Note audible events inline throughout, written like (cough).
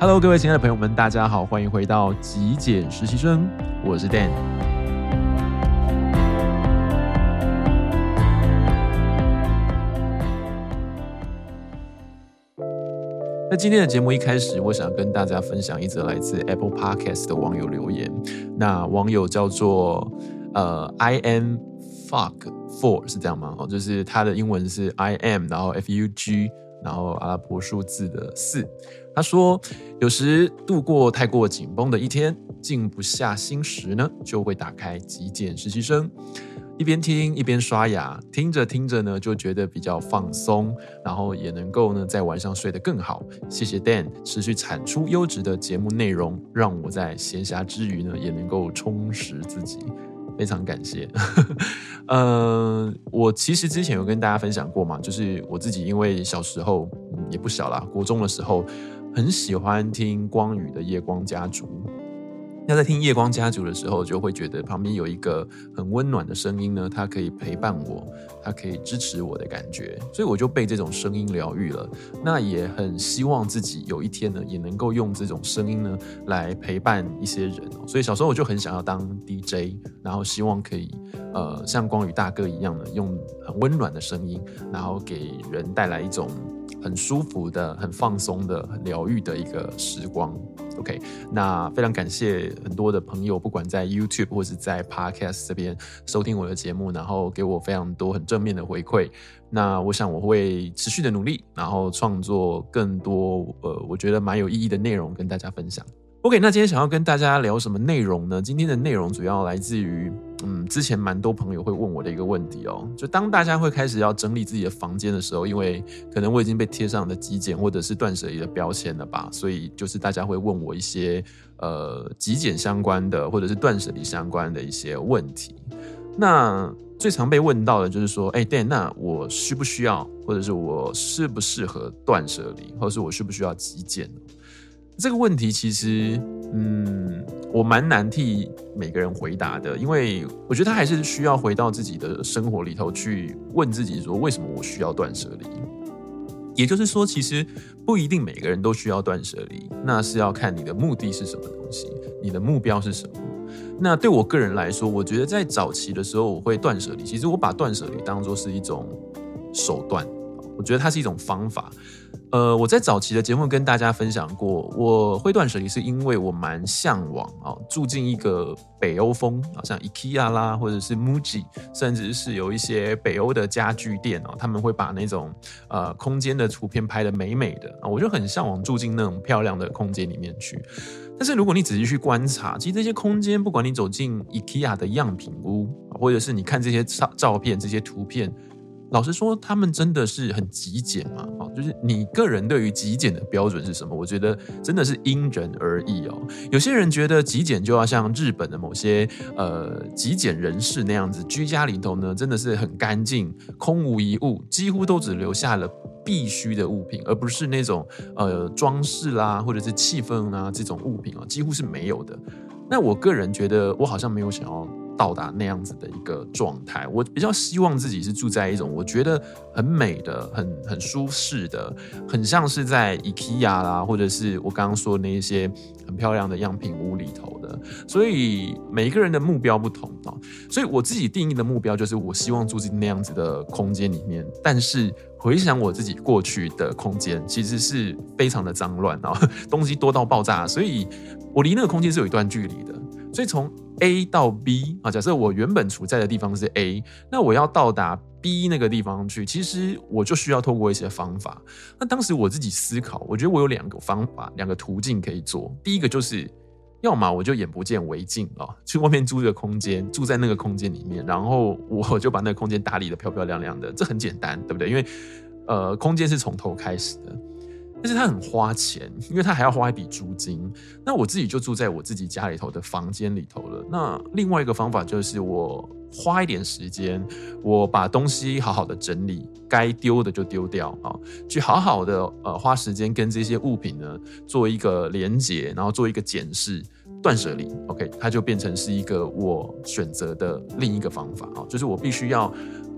Hello，各位亲爱的朋友们，大家好，欢迎回到极简实习生，我是 Dan。那今天的节目一开始，我想跟大家分享一则来自 Apple Podcast 的网友留言。那网友叫做呃 I am fuck Four，是这样吗？哦，就是他的英文是 I am，然后 F U G，然后阿拉伯数字的四。他说：“有时度过太过紧绷的一天，静不下心时呢，就会打开极简实习生，一边听一边刷牙，听着听着呢，就觉得比较放松，然后也能够呢在晚上睡得更好。谢谢 Dan 持续产出优质的节目内容，让我在闲暇之余呢，也能够充实自己。非常感谢。嗯，(laughs) 我其实之前有跟大家分享过嘛，就是我自己因为小时候，也不小啦，国中的时候。”很喜欢听光宇的《夜光家族》。那在听《夜光家族》的时候，就会觉得旁边有一个很温暖的声音呢，它可以陪伴我，它可以支持我的感觉，所以我就被这种声音疗愈了。那也很希望自己有一天呢，也能够用这种声音呢来陪伴一些人。所以小时候我就很想要当 DJ，然后希望可以呃像光宇大哥一样呢，用很温暖的声音，然后给人带来一种。很舒服的、很放松的、很疗愈的一个时光。OK，那非常感谢很多的朋友，不管在 YouTube 或是在 Podcast 这边收听我的节目，然后给我非常多很正面的回馈。那我想我会持续的努力，然后创作更多呃，我觉得蛮有意义的内容跟大家分享。OK，那今天想要跟大家聊什么内容呢？今天的内容主要来自于，嗯，之前蛮多朋友会问我的一个问题哦，就当大家会开始要整理自己的房间的时候，因为可能我已经被贴上了极简或者是断舍离的标签了吧，所以就是大家会问我一些呃极简相关的或者是断舍离相关的一些问题。那最常被问到的就是说，哎，Dan，那我需不需要，或者是我适不适合断舍离，或者是我需不需要极简？这个问题其实，嗯，我蛮难替每个人回答的，因为我觉得他还是需要回到自己的生活里头去问自己说，为什么我需要断舍离？也就是说，其实不一定每个人都需要断舍离，那是要看你的目的是什么东西，你的目标是什么。那对我个人来说，我觉得在早期的时候，我会断舍离。其实我把断舍离当作是一种手段，我觉得它是一种方法。呃，我在早期的节目跟大家分享过，我会断舍离是因为我蛮向往啊，住进一个北欧风，好像 IKEA 啦，或者是 MUJI，甚至是有一些北欧的家具店啊，他们会把那种呃空间的图片拍得美美的啊，我就很向往住进那种漂亮的空间里面去。但是如果你仔细去观察，其实这些空间，不管你走进 IKEA 的样品屋，或者是你看这些照照片、这些图片。老实说，他们真的是很极简嘛？啊，就是你个人对于极简的标准是什么？我觉得真的是因人而异哦。有些人觉得极简就要像日本的某些呃极简人士那样子，居家里头呢真的是很干净，空无一物，几乎都只留下了必须的物品，而不是那种呃装饰啦或者是气氛啊这种物品啊，几乎是没有的。那我个人觉得，我好像没有想要。到达那样子的一个状态，我比较希望自己是住在一种我觉得很美的、很很舒适的，很像是在 IKEA 啦，或者是我刚刚说的那些很漂亮的样品屋里头的。所以每一个人的目标不同啊，所以我自己定义的目标就是我希望住进那样子的空间里面。但是回想我自己过去的空间，其实是非常的脏乱啊，(laughs) 东西多到爆炸，所以我离那个空间是有一段距离的。所以从 A 到 B 啊，假设我原本处在的地方是 A，那我要到达 B 那个地方去，其实我就需要透过一些方法。那当时我自己思考，我觉得我有两个方法，两个途径可以做。第一个就是，要么我就眼不见为净啊，去外面租一个空间，住在那个空间里面，然后我就把那个空间打理的漂漂亮亮的，这很简单，对不对？因为呃，空间是从头开始的。但是他很花钱，因为他还要花一笔租金。那我自己就住在我自己家里头的房间里头了。那另外一个方法就是我花一点时间，我把东西好好的整理，该丢的就丢掉啊，去好好的呃花时间跟这些物品呢做一个连结，然后做一个检视。断舍离，OK，它就变成是一个我选择的另一个方法啊，就是我必须要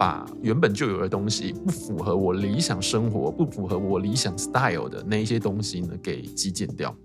把原本就有的东西，不符合我理想生活、不符合我理想 style 的那一些东西呢，给极简掉。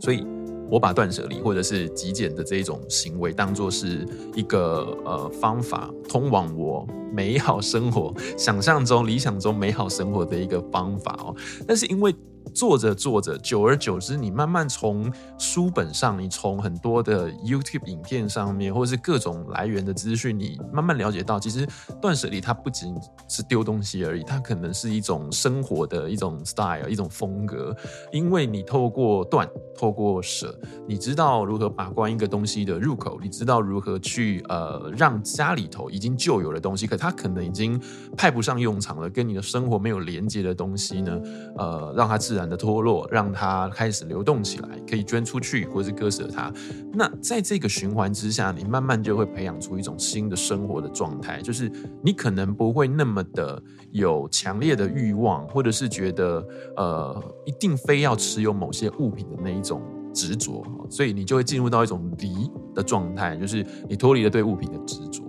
所以。我把断舍离或者是极简的这一种行为当做是一个呃方法，通往我美好生活、想象中、理想中美好生活的一个方法哦。但是因为做着做着，久而久之，你慢慢从书本上，你从很多的 YouTube 影片上面，或者是各种来源的资讯，你慢慢了解到，其实断舍离它不仅是丢东西而已，它可能是一种生活的一种 style，一种风格。因为你透过断，透过舍，你知道如何把关一个东西的入口，你知道如何去呃让家里头已经旧有的东西，可它可能已经派不上用场了，跟你的生活没有连接的东西呢，呃，让它自然的脱落，让它开始流动起来，可以捐出去，或是割舍它。那在这个循环之下，你慢慢就会培养出一种新的生活的状态，就是你可能不会那么的有强烈的欲望，或者是觉得呃一定非要持有某些物品的那一种执着，所以你就会进入到一种离的状态，就是你脱离了对物品的执着。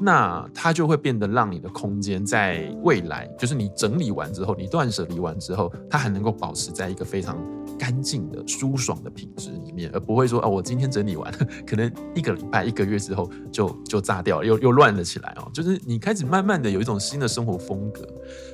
那它就会变得让你的空间在未来，就是你整理完之后，你断舍离完之后，它还能够保持在一个非常干净的、舒爽的品质里面，而不会说啊，我今天整理完，(laughs) 可能一个礼拜、一个月之后就就炸掉了，又又乱了起来哦。就是你开始慢慢的有一种新的生活风格。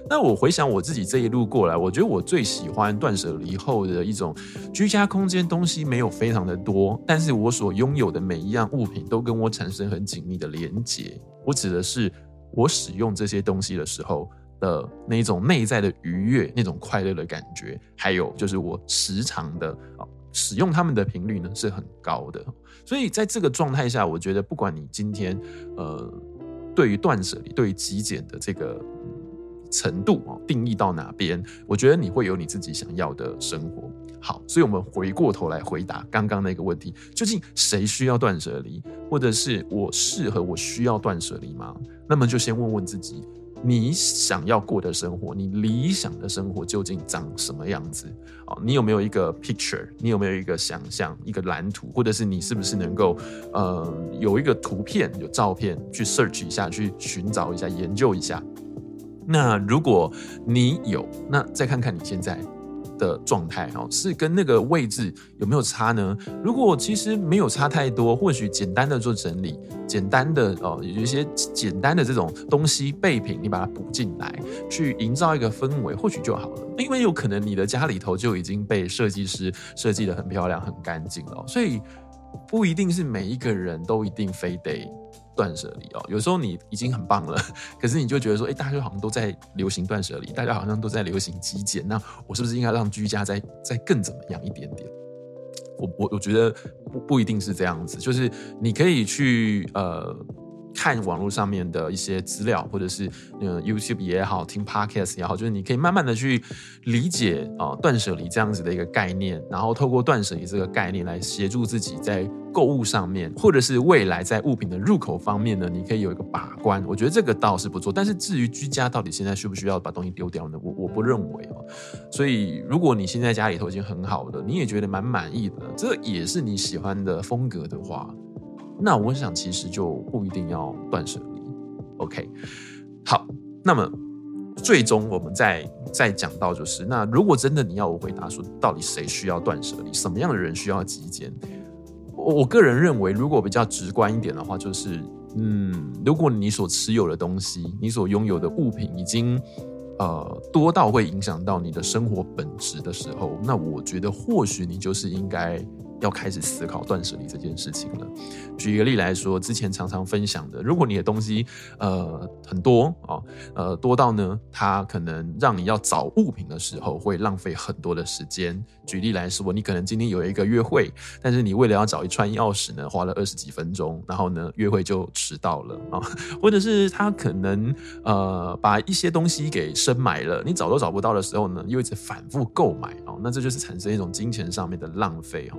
那我回想我自己这一路过来，我觉得我最喜欢断舍离后的一种居家空间，东西没有非常的多，但是我所拥有的每一样物品都跟我产生很紧密的连接。我指的是我使用这些东西的时候的那一种内在的愉悦，那种快乐的感觉，还有就是我时常的啊使用它们的频率呢是很高的。所以在这个状态下，我觉得不管你今天呃对于断舍离、对于极简的这个程度啊定义到哪边，我觉得你会有你自己想要的生活。好，所以我们回过头来回答刚刚那个问题：究竟谁需要断舍离，或者是我适合、我需要断舍离吗？那么就先问问自己，你想要过的生活，你理想的生活究竟长什么样子？哦，你有没有一个 picture？你有没有一个想象、一个蓝图？或者是你是不是能够呃有一个图片、有照片去 search 一下，去寻找一下、研究一下？那如果你有，那再看看你现在。的状态哦，是跟那个位置有没有差呢？如果其实没有差太多，或许简单的做整理，简单的哦，有一些简单的这种东西备品，你把它补进来，去营造一个氛围，或许就好了。因为有可能你的家里头就已经被设计师设计的很漂亮、很干净了，所以不一定是每一个人都一定非得。断舍离哦，有时候你已经很棒了，(laughs) 可是你就觉得说，哎，大家好像都在流行断舍离，大家好像都在流行极简，那我是不是应该让居家再再更怎么样一点点？我我我觉得不不一定是这样子，就是你可以去呃。看网络上面的一些资料，或者是呃 YouTube 也好，听 Podcast 也好，就是你可以慢慢的去理解啊断舍离这样子的一个概念，然后透过断舍离这个概念来协助自己在购物上面，或者是未来在物品的入口方面呢，你可以有一个把关。我觉得这个倒是不错。但是至于居家到底现在需不需要把东西丢掉呢？我我不认为哦。所以如果你现在家里头已经很好了，你也觉得蛮满意的，这也是你喜欢的风格的话。那我想，其实就不一定要断舍离。OK，好，那么最终我们再再讲到，就是那如果真的你要我回答说，到底谁需要断舍离，什么样的人需要极简？我我个人认为，如果比较直观一点的话，就是嗯，如果你所持有的东西，你所拥有的物品已经呃多到会影响到你的生活本质的时候，那我觉得或许你就是应该。要开始思考断舍离这件事情了。举一个例来说，之前常常分享的，如果你的东西呃很多哦，呃多到呢，它可能让你要找物品的时候会浪费很多的时间。举例来说，你可能今天有一个约会，但是你为了要找一串钥匙呢，花了二十几分钟，然后呢约会就迟到了啊，(laughs) 或者是他可能呃把一些东西给深买了，你找都找不到的时候呢，又一直反复购买啊，那这就是产生一种金钱上面的浪费哦。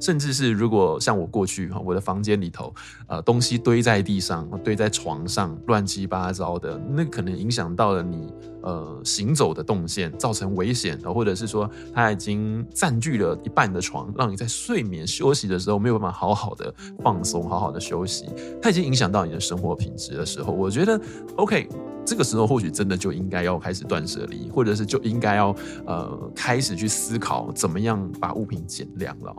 甚至是如果像我过去哈，我的房间里头，呃，东西堆在地上，堆在床上，乱七八糟的，那可能影响到了你呃行走的动线造成危险的，或者是说它已经占据了一半的床，让你在睡眠休息的时候没有办法好好的放松、好好的休息，它已经影响到你的生活品质的时候，我觉得 OK。这个时候或许真的就应该要开始断舍离，或者是就应该要呃开始去思考怎么样把物品减量了。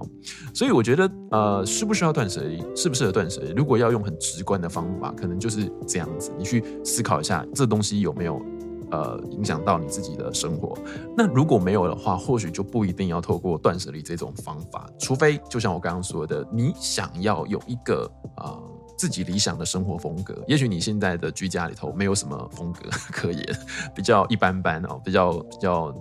所以我觉得呃需不需要断舍离，适不适合断舍离？如果要用很直观的方法，可能就是这样子，你去思考一下这东西有没有呃影响到你自己的生活。那如果没有的话，或许就不一定要透过断舍离这种方法，除非就像我刚刚说的，你想要有一个啊。呃自己理想的生活风格，也许你现在的居家里头没有什么风格可言，(laughs) 比较一般般哦，比较比较，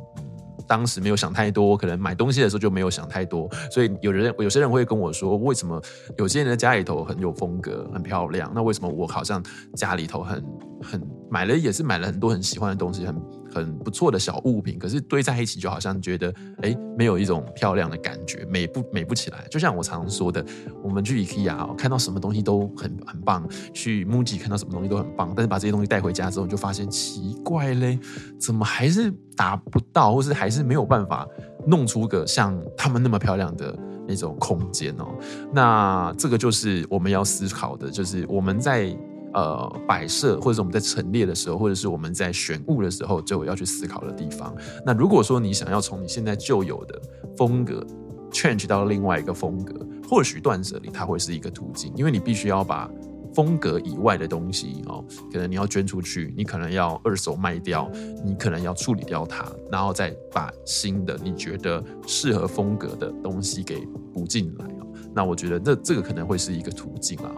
当时没有想太多，可能买东西的时候就没有想太多，所以有人有些人会跟我说，为什么有些人的家里头很有风格，很漂亮，那为什么我好像家里头很很买了也是买了很多很喜欢的东西，很。很不错的小物品，可是堆在一起就好像觉得，哎，没有一种漂亮的感觉，美不美不起来。就像我常说的，我们去 IKEA 看到什么东西都很很棒，去 MUJI 看到什么东西都很棒，但是把这些东西带回家之后，就发现奇怪嘞，怎么还是达不到，或是还是没有办法弄出个像他们那么漂亮的那种空间哦。那这个就是我们要思考的，就是我们在。呃，摆设或者我们在陈列的时候，或者是我们在选物的时候，就要去思考的地方。那如果说你想要从你现在就有的风格 change 到另外一个风格，或许断舍离它会是一个途径，因为你必须要把风格以外的东西哦，可能你要捐出去，你可能要二手卖掉，你可能要处理掉它，然后再把新的你觉得适合风格的东西给补进来。那我觉得这这个可能会是一个途径啊，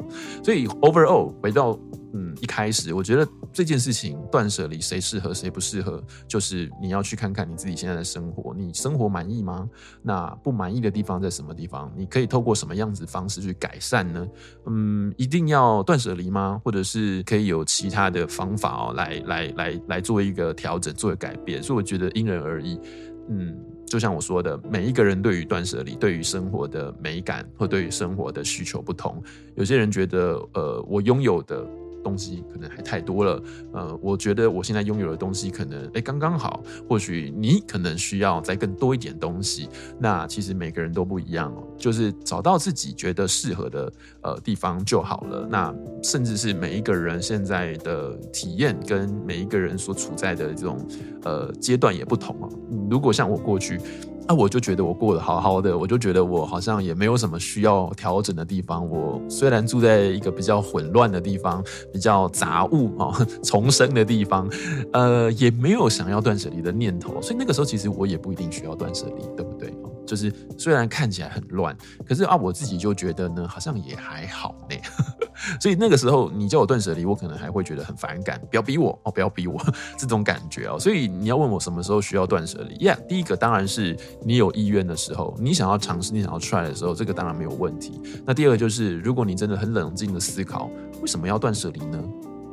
所以 overall 回到嗯一开始，我觉得这件事情断舍离谁适合谁不适合，就是你要去看看你自己现在的生活，你生活满意吗？那不满意的地方在什么地方？你可以透过什么样子方式去改善呢？嗯，一定要断舍离吗？或者是可以有其他的方法哦，来来来来做一个调整，做一个改变？所以我觉得因人而异，嗯。就像我说的，每一个人对于断舍离、对于生活的美感或对于生活的需求不同。有些人觉得，呃，我拥有的。东西可能还太多了，呃，我觉得我现在拥有的东西可能诶刚刚好，或许你可能需要再更多一点东西。那其实每个人都不一样哦，就是找到自己觉得适合的呃地方就好了。那甚至是每一个人现在的体验跟每一个人所处在的这种呃阶段也不同哦。如果像我过去。那、啊、我就觉得我过得好好的，我就觉得我好像也没有什么需要调整的地方。我虽然住在一个比较混乱的地方，比较杂物啊、哦、(laughs) 丛生的地方，呃，也没有想要断舍离的念头。所以那个时候其实我也不一定需要断舍离，对不对？就是虽然看起来很乱，可是啊，我自己就觉得呢，好像也还好呢。(laughs) 所以那个时候，你叫我断舍离，我可能还会觉得很反感，不要逼我哦，不要逼我 (laughs) 这种感觉哦。所以你要问我什么时候需要断舍离？Yeah，第一个当然是你有意愿的时候，你想要尝试，你想要 try 的时候，这个当然没有问题。那第二个就是，如果你真的很冷静的思考，为什么要断舍离呢？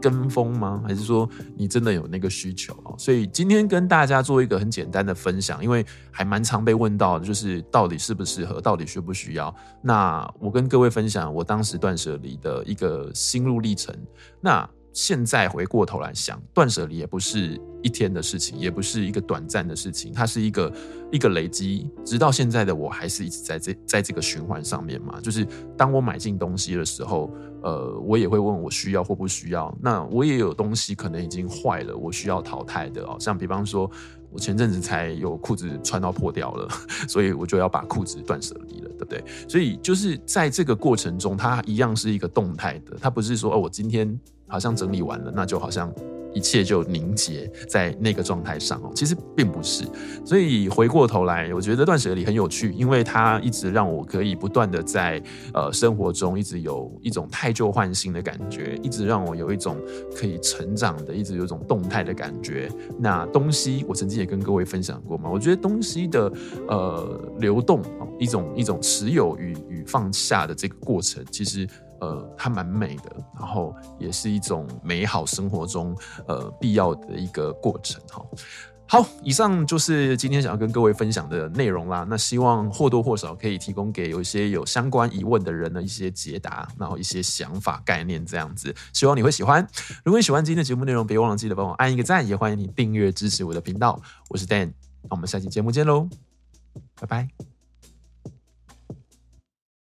跟风吗？还是说你真的有那个需求？所以今天跟大家做一个很简单的分享，因为还蛮常被问到，就是到底适不适合，到底需不需要？那我跟各位分享我当时断舍离的一个心路历程。那现在回过头来想，断舍离也不是一天的事情，也不是一个短暂的事情，它是一个一个累积，直到现在的我还是一直在这在这个循环上面嘛。就是当我买进东西的时候。呃，我也会问我需要或不需要。那我也有东西可能已经坏了，我需要淘汰的哦。像比方说，我前阵子才有裤子穿到破掉了，(laughs) 所以我就要把裤子断舍离了，对不对？所以就是在这个过程中，它一样是一个动态的，它不是说哦，我今天好像整理完了，那就好像。一切就凝结在那个状态上哦，其实并不是。所以回过头来，我觉得断舍离很有趣，因为它一直让我可以不断的在呃生活中一直有一种汰旧换新的感觉，一直让我有一种可以成长的，一直有一种动态的感觉。那东西我曾经也跟各位分享过嘛，我觉得东西的呃流动，一种一种持有与与放下的这个过程，其实。呃，它蛮美的，然后也是一种美好生活中呃必要的一个过程哈。好，以上就是今天想要跟各位分享的内容啦。那希望或多或少可以提供给有一些有相关疑问的人的一些解答，然后一些想法概念这样子。希望你会喜欢。如果你喜欢今天的节目内容，别忘了记得帮我按一个赞，也欢迎你订阅支持我的频道。我是 Dan，那我们下期节目见喽，拜拜。